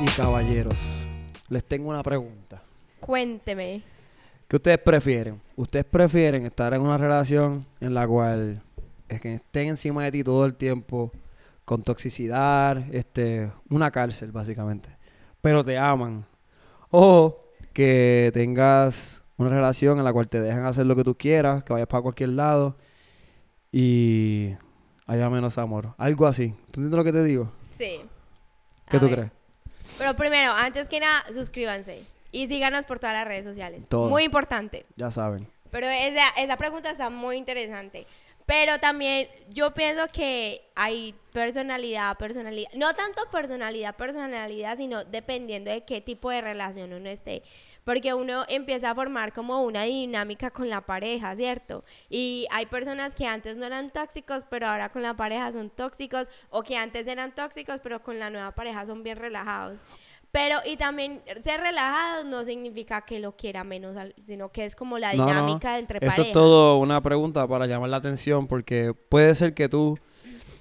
y caballeros, les tengo una pregunta. Cuénteme. ¿Qué ustedes prefieren? ¿Ustedes prefieren estar en una relación en la cual es que estén encima de ti todo el tiempo con toxicidad, este, una cárcel básicamente, pero te aman? O que tengas una relación en la cual te dejan hacer lo que tú quieras, que vayas para cualquier lado y haya menos amor. Algo así. ¿Tú entiendes lo que te digo? Sí. ¿Qué A tú ver. crees? Pero primero, antes que nada, suscríbanse. Y síganos por todas las redes sociales. Todo. Muy importante. Ya saben. Pero esa, esa pregunta está muy interesante. Pero también yo pienso que hay personalidad, personalidad. No tanto personalidad, personalidad, sino dependiendo de qué tipo de relación uno esté. Porque uno empieza a formar como una dinámica con la pareja, ¿cierto? Y hay personas que antes no eran tóxicos, pero ahora con la pareja son tóxicos. O que antes eran tóxicos, pero con la nueva pareja son bien relajados. Pero, y también ser relajados no significa que lo quiera menos, sino que es como la No, no. dinámica entre Eso parejas. es todo una pregunta para llamar la atención porque puede ser que tú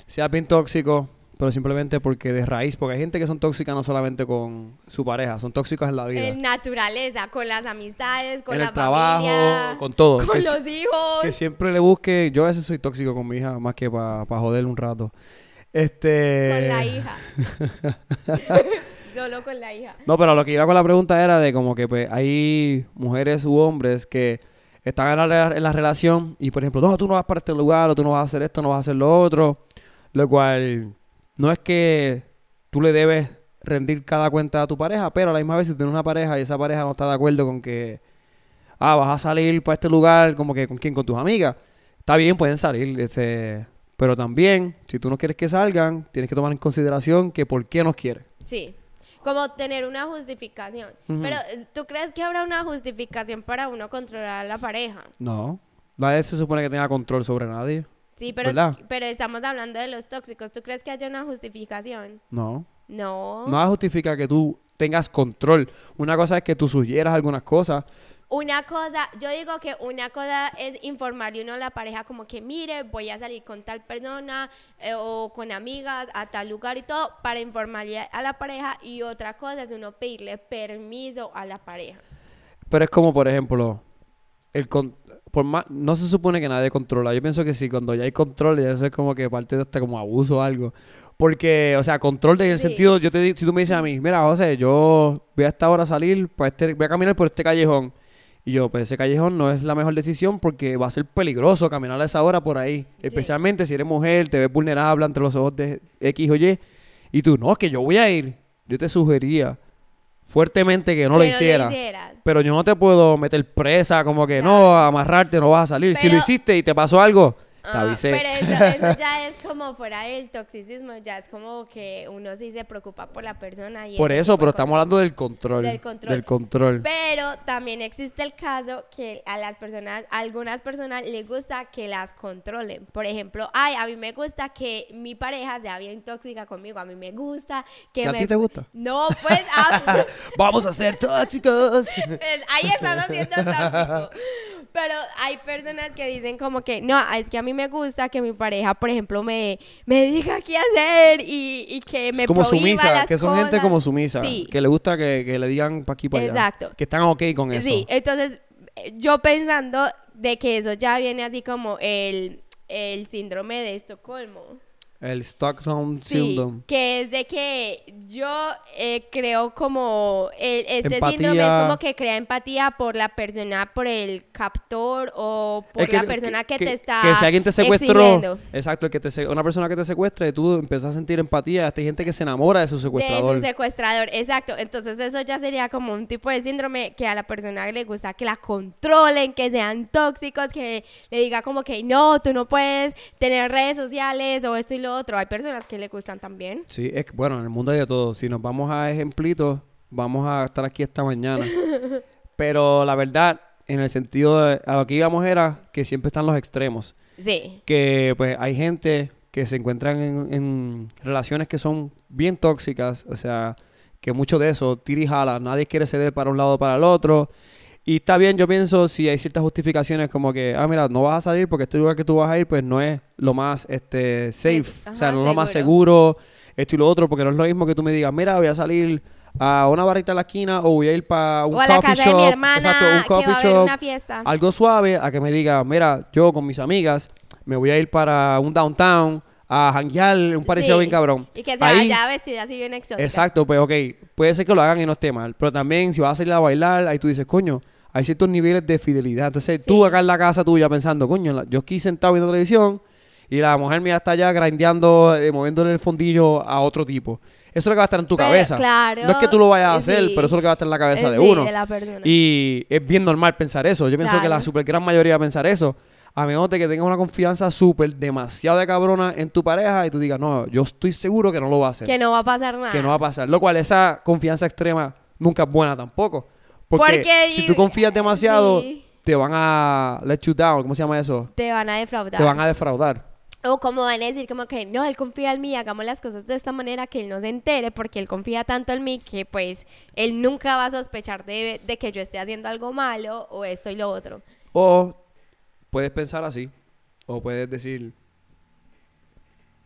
seas bien tóxico, pero simplemente porque de raíz, porque hay gente que son tóxicas no solamente con su pareja, son tóxicas en la vida. En naturaleza, con las amistades, con en la el trabajo, familia, con todo. con que, los hijos. que siempre le busque, yo a veces soy tóxico con mi hija más que para joder un rato. Este Con la hija. Solo con la hija. No, pero lo que iba con la pregunta era de como que pues hay mujeres u hombres que están en la, en la relación y por ejemplo, no, tú no vas para este lugar o tú no vas a hacer esto, no vas a hacer lo otro, lo cual no es que tú le debes rendir cada cuenta a tu pareja, pero a la misma vez si tienes una pareja y esa pareja no está de acuerdo con que, ah, vas a salir para este lugar, como que con quién, con tus amigas, está bien, pueden salir, este, pero también, si tú no quieres que salgan, tienes que tomar en consideración que por qué no quieres. Sí. Como tener una justificación. Pero, ¿tú crees que habrá una justificación para uno controlar a la pareja? No. Nadie se supone que tenga control sobre nadie. Sí, pero, ¿Verdad? pero estamos hablando de los tóxicos. ¿Tú crees que haya una justificación? No. No. Nada justifica que tú tengas control. Una cosa es que tú sugieras algunas cosas. Una cosa, yo digo que una cosa es informarle uno a la pareja como que mire, voy a salir con tal persona eh, o con amigas a tal lugar y todo para informarle a la pareja y otra cosa es uno pedirle permiso a la pareja. Pero es como, por ejemplo, el con- por más, no se supone que nadie controla. Yo pienso que sí, cuando ya hay control, ya eso es como que parte de hasta como abuso o algo. Porque, o sea, control en el Sí. sentido, yo te di- si tú me dices a mí, mira, José, yo voy a esta hora a salir, para este, voy a caminar por este callejón. Y yo, pues ese callejón no es la mejor decisión porque va a ser peligroso caminar a esa hora por ahí. Especialmente si eres mujer, te ves vulnerable entre los ojos de X o Y. Y tú, no, que yo voy a ir. Yo te sugeriría fuertemente que no lo hicieras. Pero yo no te puedo meter presa, como que no, amarrarte, no vas a salir. si lo Pero- hiciste y te pasó algo, Ah. Pero eso, eso ya es como fuera del toxicismo, ya es como que uno sí se preocupa por la persona. Y Por eso, pero estamos hablando del control. Del control. Del control. Pero también existe el caso que a las personas, a algunas personas les gusta que las controlen. Por ejemplo, ay, a mí me gusta que mi pareja sea bien tóxica conmigo. A mí me gusta que ¿Que a me... ti te gusta? No, pues, ah, Vamos a ser tóxicos. pues, ahí estás haciendo tóxico. Pero hay personas que dicen como que, no, es que a mí me gusta que mi pareja, por ejemplo, me, me diga qué hacer y, y que me Es como sumisa, las que son gente como sumisa. Sí. Que le gusta que, que le digan pa' aquí para allá. Exacto. Que están ok con eso. Sí, entonces eh, yo pensando de que eso ya viene así como el, el síndrome de Estocolmo. El Stockholm Sí, Syndrome. que es de que yo eh, creo como el- este Empatía. síndrome es como que crea empatía por la persona, por el captor o por Es que- la persona que, te está Que si alguien te secuestró, exigiendo. exacto, que te una persona que te secuestra y tú empiezas a sentir empatía, hay gente que se enamora de su De secuestrador. su secuestrador, exacto. Entonces eso ya sería como un tipo de síndrome que a la persona le gusta que la controlen, que sean tóxicos, que le diga como que no, tú no puedes tener redes sociales o esto y lo otro. Hay personas que le gustan también. Sí, es que, bueno, en el mundo hay de todo. Si nos vamos a ejemplitos, vamos a estar aquí esta mañana. Pero la verdad, en el sentido de, a lo que íbamos era que siempre están los extremos. Sí. Que pues hay gente que se encuentran en, en relaciones que son bien tóxicas, o sea, que mucho de eso, tira y jala, nadie quiere ceder para un lado o para el otro. Y está bien, yo pienso, si hay ciertas justificaciones como que, ah, mira, no vas a salir porque este lugar que tú vas a ir, pues no es lo más este, safe, Sí, o sea, no es lo más seguro, esto y lo otro, porque no es lo mismo que tú me digas, mira, voy a salir a una barrita en la esquina o voy a ir para un o a la coffee casa shop. de mi hermana exacto, un que coffee va a haber shop. una fiesta. Algo suave a que me diga, mira, yo con mis amigas me voy a ir para un downtown a janguear, un parecido Sí. bien cabrón. Y que se Ahí- vestida así bien exótica. Exacto, pues ok, puede ser que lo hagan y no esté mal, pero también si vas a salir a bailar, ahí tú dices, coño, hay ciertos niveles de fidelidad. Entonces tú Sí. acá en la casa tuya pensando, coño, yo aquí sentado viendo televisión y la mujer mía está allá grindeando, eh, moviéndole el fondillo a otro tipo. Eso es lo que va a estar en tu Pero, cabeza. claro, no es que tú lo vayas a sí. hacer, pero eso es lo que va a estar en la cabeza Eh, de sí, uno. de la persona. Y es bien normal pensar eso. Yo pienso que la super gran mayoría va a pensar eso. A menos de que tengas una confianza súper demasiado de cabrona en tu pareja y tú digas, no, yo estoy seguro que no lo va a hacer que no va a pasar nada. que no va a pasar. Lo cual, esa confianza extrema nunca es buena tampoco. Porque, Porque si tú confías demasiado, sí. te van a let you down. ¿Cómo se llama eso? Te van a defraudar. Te van a defraudar. O como van a decir como que no, él confía en mí, hagamos las cosas de esta manera que él no se entere porque él confía tanto en mí que pues él nunca va a sospechar de, de que yo esté haciendo algo malo o esto y lo otro. O puedes pensar así. O puedes decir,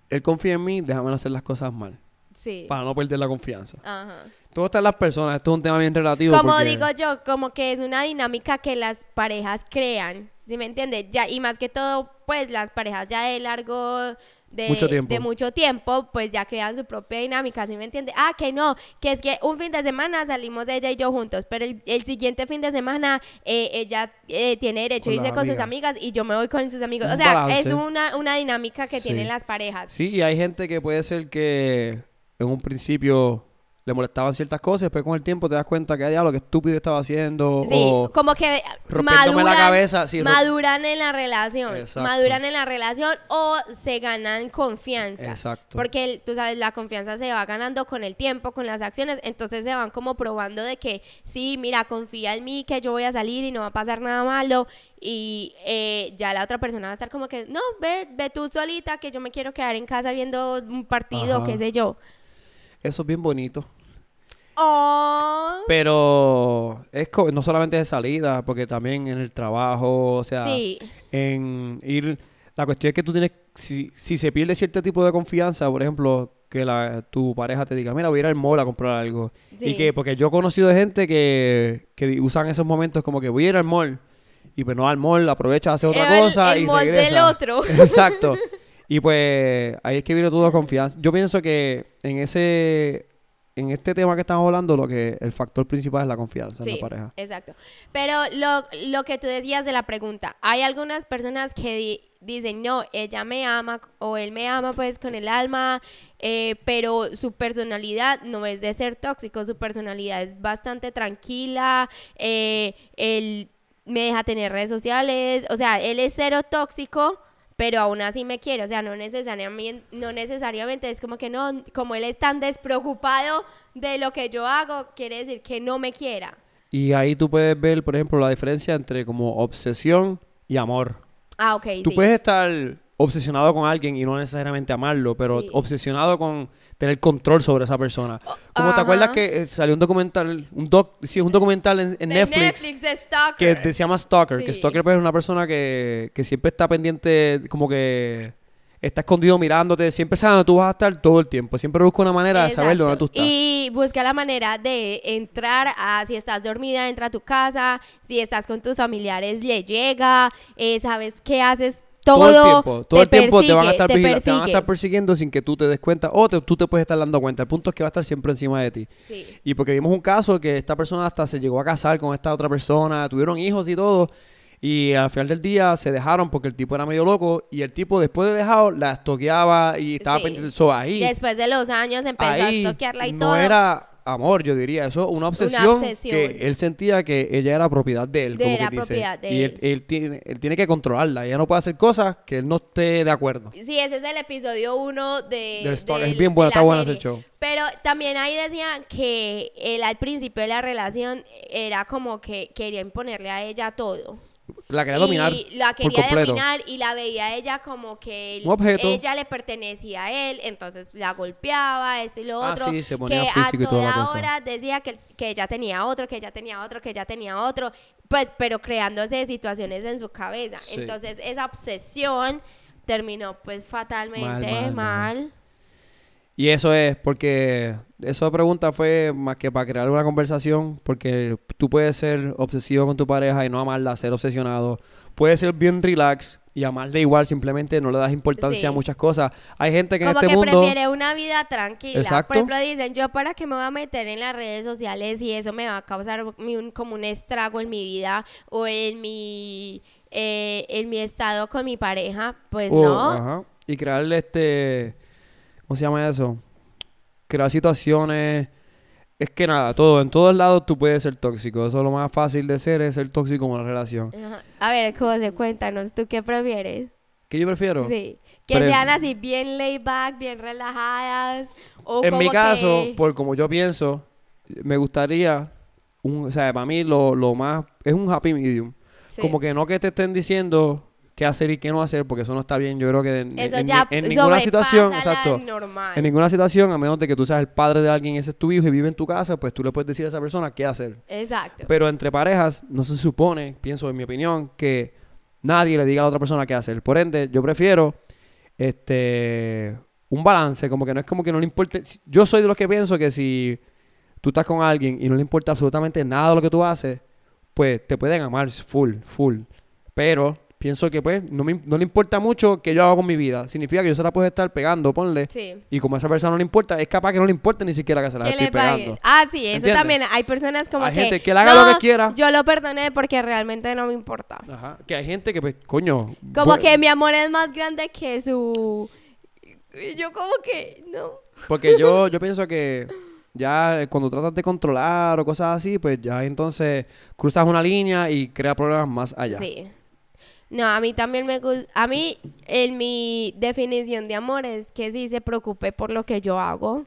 él confía en mí, déjame no hacer las cosas mal. Sí. Para no perder la confianza. Ajá. Todo está en las personas. Esto es un tema bien relativo. Como porque- digo yo, como que es una dinámica que las parejas crean, ¿sí me entiendes? Ya, y más que todo, pues las parejas ya de largo, de Mucho tiempo. de mucho tiempo, pues ya crean su propia dinámica, ¿sí me entiendes? Ah, que no, que es que un fin de semana salimos ella y yo juntos, pero el, el siguiente fin de semana eh, ella eh, tiene derecho a irse con sus amigas. amigas y yo me voy con sus amigos. Un o sea, balance. es una, una dinámica que Sí. tienen las parejas. Sí, y hay gente que puede ser que en un principio le molestaban ciertas cosas, después con el tiempo te das cuenta que, diablo, qué estúpido estaba haciendo. Sí, o como que rompiéndome la maduran, cabeza, sí, maduran en la relación, Exacto. maduran en la relación o se ganan confianza. Exacto. Porque tú sabes, la confianza se va ganando con el tiempo, con las acciones, entonces se van como probando de que sí, mira, confía en mí, que yo voy a salir y no va a pasar nada malo. Y eh, ya la otra persona va a estar como que, no, ve, ve tú solita, que yo me quiero quedar en casa viendo un partido, Ajá. qué sé yo. Eso es bien bonito. Oh, Pero es no solamente de salida, porque también en el trabajo, o sea, sí, en ir... La cuestión es que tú tienes, si, si se pierde cierto tipo de confianza, por ejemplo, que la, tu pareja te diga, mira, voy a ir al mall a comprar algo. sí. Y que, porque yo he conocido de gente que, que usan esos momentos como que voy a ir al mall. Y pues no al mall, aprovecha, hace otra El- cosa el y mall del otro. Exacto. Y pues ahí es que viene todo confianza. Yo pienso que en ese en este tema que estamos hablando, lo que el factor principal es la confianza en la pareja. exacto. Pero lo, lo que tú decías de la pregunta, hay algunas personas que di- dicen, no, ella me ama o él me ama pues con el alma, eh, pero su personalidad no es de ser tóxico, su personalidad es bastante tranquila, eh, él me deja tener redes sociales, o sea, él es cero tóxico. Pero aún así me quiere, o sea, no necesariamente, no necesariamente es como que no, como él es tan despreocupado de lo que yo hago, quiere decir que no me quiera. Y ahí tú puedes ver, por ejemplo, la diferencia entre como obsesión y amor. Ah, ok, Tú sí. puedes estar obsesionado con alguien y no necesariamente amarlo, pero Sí. obsesionado con tener control sobre esa persona. Como te acuerdas que eh, salió un documental, un doc, sí, un documental en, en Netflix, de Stalker. que se llama Stalker, que. Stalker pues, es una persona que, que siempre está pendiente, como que está escondido mirándote, siempre sabe dónde tú vas a estar todo el tiempo, siempre busca una manera de saber dónde tú estás. Y busca la manera de entrar a, si estás dormida, entra a tu casa, si estás con tus familiares, le llega, eh, sabes qué haces todo. todo el tiempo, todo te el tiempo te van a estar te te van a estar persiguiendo sin que tú te des cuenta o te- tú te puedes estar dando cuenta. El punto es que va a estar siempre encima de ti. Sí. Y porque vimos un caso que esta persona hasta se llegó a casar con esta otra persona, tuvieron hijos y todo. Y al final del día se dejaron porque el tipo era medio loco. Y el tipo, después de dejado, la estoqueaba y estaba Sí. pendiente. So, ahí, Después de los años empezó ahí a toquearla y no todo. era amor, yo diría. Eso una obsesión, obsesión. que él sentía que ella era propiedad de él. De como que dice. de y él, él. él tiene, él tiene que controlarla. Ella no puede hacer cosas que él no esté de acuerdo. Sí, ese es el episodio uno de... Del Stalker. del- Es bien la está serie. ese show. Pero también ahí decían que él al principio de la relación era como que quería imponerle a ella todo. La quería dominar Y la por quería completo. dominar y la veía ella como que él- Un objeto. ella le pertenecía a él, entonces la golpeaba, esto y lo Ah, otro. sí, se ponía que físico y a toda la toda cosa. hora decía que, que ella tenía otro, que ella tenía otro, que ella tenía otro, pues, pero creándose situaciones en su cabeza. Sí. Entonces esa obsesión terminó pues fatalmente Mal, mal. mal, mal. Y eso es porque esa pregunta fue más que para crear una conversación, porque tú puedes ser obsesivo con tu pareja y no amarla, ser obsesionado. Puedes ser bien relax y amarla igual, simplemente no le das importancia a muchas cosas. Hay gente que en Como este que mundo... prefiere una vida tranquila. Exacto. Por ejemplo, dicen, yo para qué me voy a meter en las redes sociales y eso me va a causar un- como un estrago en mi vida o en mi, eh, en mi estado con mi pareja. Pues Oh, no. ajá. Y crearle este... ¿Cómo se llama eso? Crear situaciones... Es que nada, todo, en todos lados tú puedes ser tóxico. Eso es lo más fácil de ser, es ser tóxico en una relación. Ajá. A ver, José, cuéntanos, ¿tú qué prefieres? ¿Qué yo prefiero? Sí. Que Pre- sean así bien laid back, bien relajadas. O En mi caso, que- por como yo pienso, me gustaría, un, o sea, para mí lo, lo más, es un happy medium. Sí. Como que no que te estén diciendo qué hacer y qué no hacer, porque eso no está bien. Yo creo que en, Eso en- ya en ninguna situación, exacto, normal. en ninguna situación, a menos de que tú seas el padre de alguien, ese es tu hijo y vive en tu casa, pues tú le puedes decir a esa persona qué hacer. Exacto. Pero entre parejas, no se supone, pienso en mi opinión, que nadie le diga a la otra persona qué hacer. Por ende, yo prefiero este un balance, como que no es como que no le importe. Yo soy de los que pienso que si tú estás con alguien y no le importa absolutamente nada de lo que tú haces, pues te pueden amar full, full. Pero pienso que pues no, me, no le importa mucho que yo haga con mi vida. Significa que yo se la puedo estar pegando, ponle. sí. Y como a esa persona no le importa, es capaz que no le importe ni siquiera que se la Que paguen. pegando. Ah, sí, eso ¿Entiendes? también. Hay personas como Hay que. gente que le haga lo "No, que quiera". Yo lo perdoné porque realmente no me importa. Ajá. Que hay gente que, pues, coño. Como que mi amor es más grande que su. Y yo, como que. No. Porque yo, yo pienso que ya cuando tratas de controlar o cosas así, pues ya entonces cruzas una línea y crea problemas más allá. Sí. No, a mí también me gusta. A mí, en mi definición de amor es que sí se preocupe por lo que yo hago.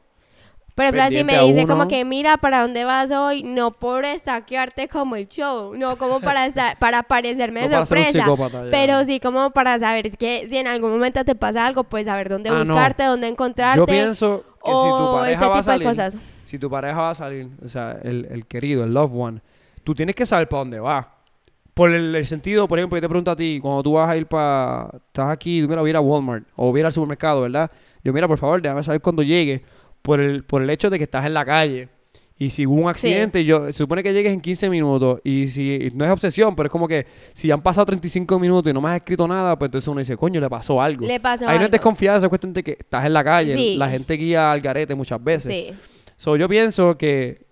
Por ejemplo, Pendiente me dice como que mira para dónde vas hoy, no por estaquearte como el show, no como para estar, para parecerme de sorpresa, pero sí como para saber es que si en algún momento te pasa algo, pues saber dónde Ah, no. buscarte, dónde encontrarte. Yo pienso que si tu o pareja va a salir, cosas. si tu pareja va a salir, o sea, el, el querido, el loved one, tú tienes que saber para dónde va. Por el, el sentido, por ejemplo, yo te pregunto a ti, cuando tú vas a ir para, estás aquí, tú mira, voy a ir a Walmart o voy a ir al supermercado, ¿verdad? Yo, mira, por favor, déjame saber cuando llegue, por el, por el hecho de que estás en la calle. Y si hubo un accidente, yo, se supone que llegues en 15 minutos. Y si no es obsesión, pero es como que si han pasado 35 minutos y no me has escrito nada, pues entonces uno dice, coño, le pasó algo. Le pasó Ahí no es algo. desconfianza, es cuestión de que estás en la calle. Sí. La gente guía al garete muchas veces. Sí. So, yo pienso que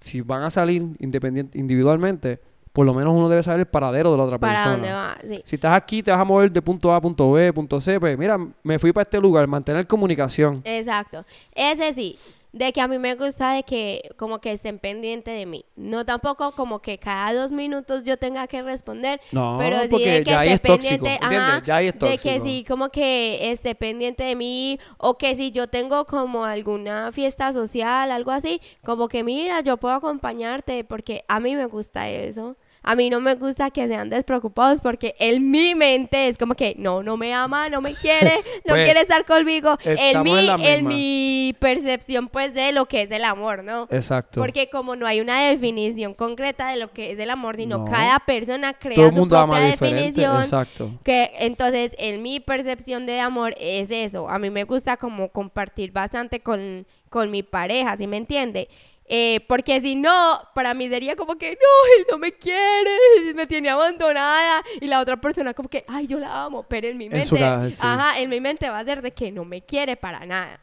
si van a salir independiente, individualmente, por lo menos uno debe saber el paradero de la otra ¿Para persona. dónde va? Sí. Si estás aquí, te vas a mover de punto A a punto B, punto C, pues mira, me fui para este lugar, mantener comunicación. Exacto. Ese sí, de que a mí me gusta de que como que estén pendientes de mí. No tampoco como que cada dos minutos yo tenga que responder, No, pero sí porque de que ya esté es tóxico, pendiente, es de que tóxico. sí como que esté pendiente de mí o que si yo tengo como alguna fiesta social, algo así, como que mira, yo puedo acompañarte porque a mí me gusta eso. A mí no me gusta que sean despreocupados porque en mi mente es como que no, no me ama, no me quiere, no Pues, quiere estar conmigo. En mi, en mi percepción pues de lo que es el amor, ¿no? Exacto. Porque como no hay una definición concreta de lo que es el amor, sino No. cada persona crea Todo su mundo ama propia definición. Exacto. Que entonces, en mi percepción de amor es eso. A mí me gusta como compartir bastante con, con mi pareja, ¿sí me entiende? Eh, porque si no, para mí sería como que, no, él no me quiere, me tiene abandonada. Y la otra persona como que, ay, yo la amo. Pero en mi En mente, su cabeza, sí. ajá, en mi mente va a ser de que no me quiere para nada.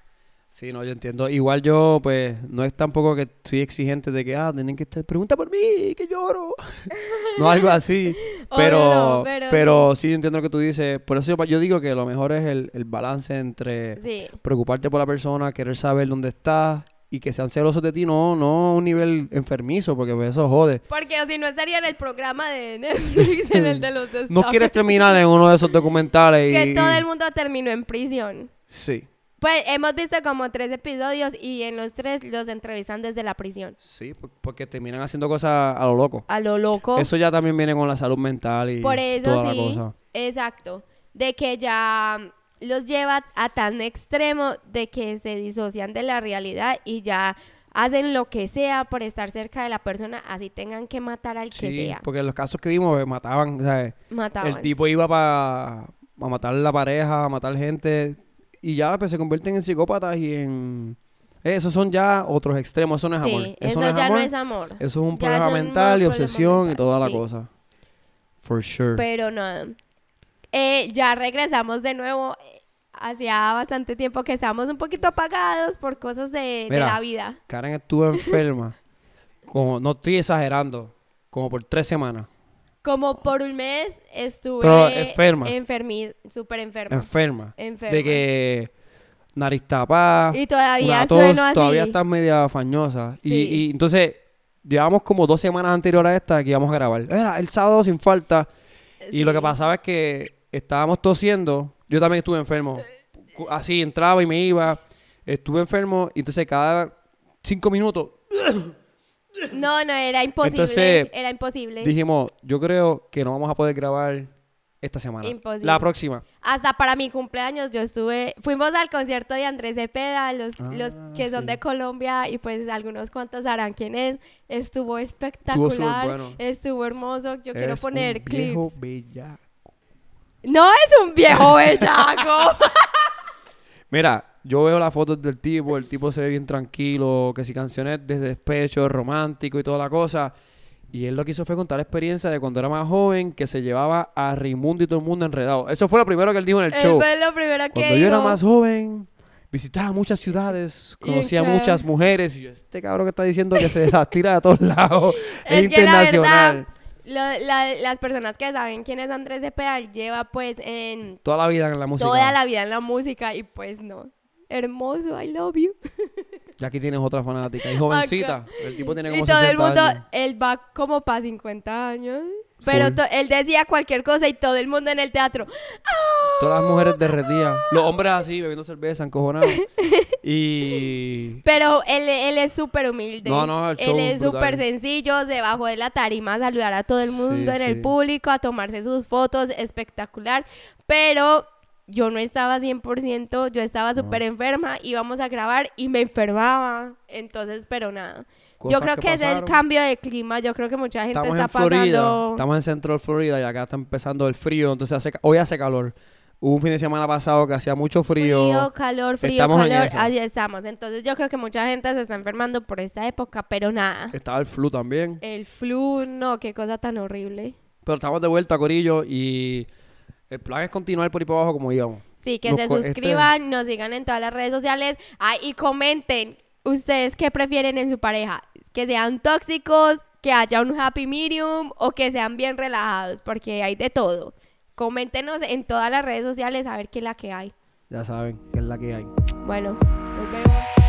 Sí, no, yo entiendo. Igual yo, pues, no es tampoco que soy exigente de que, ah, tienen que estar, pregunta por mí, que lloro. no algo así. Pero, no, pero, pero sí. yo entiendo lo que tú dices. Por eso yo, yo digo que lo mejor es el, el balance entre Sí. preocuparte por la persona, querer saber dónde estás y que sean celosos de ti, no, no a un nivel enfermizo, porque pues, eso jode. Porque si no estaría en el programa de Netflix, en el de los No stalkers. quieres terminar en uno de esos documentales y... Que todo el mundo terminó en prisión. Sí, Pues hemos visto como tres episodios y en los tres los entrevistan desde la prisión. sí, por- porque terminan haciendo cosas a lo loco. A lo loco. Eso ya también viene con la salud mental y Por eso toda la sí. cosa. Exacto. De que ya los lleva a tan extremo de que se disocian de la realidad y ya hacen lo que sea por estar cerca de la persona, así tengan que matar al que sea. porque en los casos que vimos eh, mataban, ¿sabes? Mataban. El tipo iba para a matar a la pareja, a matar gente y ya pues, se convierten en psicópatas y en... eh, esos son ya otros extremos, eso no es amor. Eso, no es ya amor, no es amor. Eso es un Ya problema es un mental y obsesión y toda la cosa. For sure. Pero no. Eh, ya regresamos de nuevo. Hacía bastante tiempo que estábamos un poquito apagados por cosas de, la vida. Karen estuvo enferma, como, no estoy exagerando, como por tres semanas. Como por un mes estuve Pero enferma. enfermi, súper enferma. Enferma. enferma. De que nariz tapada, y todavía tos, sueno así. todavía estás media fañosa. Y, Sí. y entonces, llevamos como dos semanas anterior a esta que íbamos a grabar. Era el sábado sin falta. Y lo que pasaba es que estábamos tosiendo. Yo también estuve enfermo. Cu- Así entraba y me iba. Estuve enfermo. Y entonces cada cinco minutos No, no, era imposible. Entonces, era imposible. dijimos, yo creo que no vamos a poder grabar esta semana. Imposible. La próxima. Hasta para mi cumpleaños yo estuve, fuimos al concierto de Andrés Cepeda, los, los Ah, que son de Colombia y pues algunos cuantos sabrán quién es. Estuvo espectacular, bueno. estuvo hermoso. Yo quiero poner un viejo clips. bellaco. No es un viejo bellaco. Mira, yo veo las fotos del tipo, el tipo se ve bien tranquilo, que si canciones de despecho, romántico y toda la cosa. Y él lo que hizo fue contar la experiencia de cuando era más joven, que se llevaba a Raimundo y todo el mundo enredado. Eso fue lo primero que él dijo en el show. fue lo primero que Cuando yo era dijo. más joven, visitaba muchas ciudades, conocía muchas mujeres. Y yo, este cabrón que está diciendo que se las tira de todos lados, es, Es que la internacional. verdad, lo- la- las personas que saben quién es Andrés Cepeda lleva pues en Toda la vida en la música. toda la vida en la música y pues no. Hermoso, I love you. Y aquí tienes otra fanática. Y jovencita. El tipo tiene como Y todo el 60 mundo, años. él va como para 50 años. Pero to- él decía cualquier cosa y todo el mundo en el teatro. Todas las mujeres derretidas. Los hombres así, bebiendo cerveza, encojonados. y... Pero él, él es súper humilde. No, no, el show Él es brutal. súper sencillo, se bajó de la tarima a saludar a todo el mundo en sí. el público, a tomarse sus fotos, espectacular. Pero yo no estaba 100%, yo estaba súper enferma, íbamos a grabar y me enfermaba. Entonces, pero nada. Yo creo que, es el cambio de clima, yo creo que mucha gente Estamos está en Florida. pasando... Estamos en Central Florida y acá está empezando el frío. Entonces hace, hoy hace calor. Hubo un fin de semana pasado que hacía mucho frío. Frío, calor, frío, Estamos calor, así estamos. Entonces yo creo que mucha gente se está enfermando por esta época, pero nada. Estaba el flu también. El flu, no, qué cosa tan horrible. Pero estamos de vuelta, Corillo. Y el plan es continuar por ahí por abajo como íbamos. Sí, que Nos se este- suscriban, nos sigan en todas las redes sociales ah, y comenten ustedes qué prefieren en su pareja, que sean tóxicos, que haya un happy medium o que sean bien relajados, porque hay de todo. Coméntenos en todas las redes sociales a ver qué es la que hay. Ya saben, que es la que hay. Bueno, nos vemos.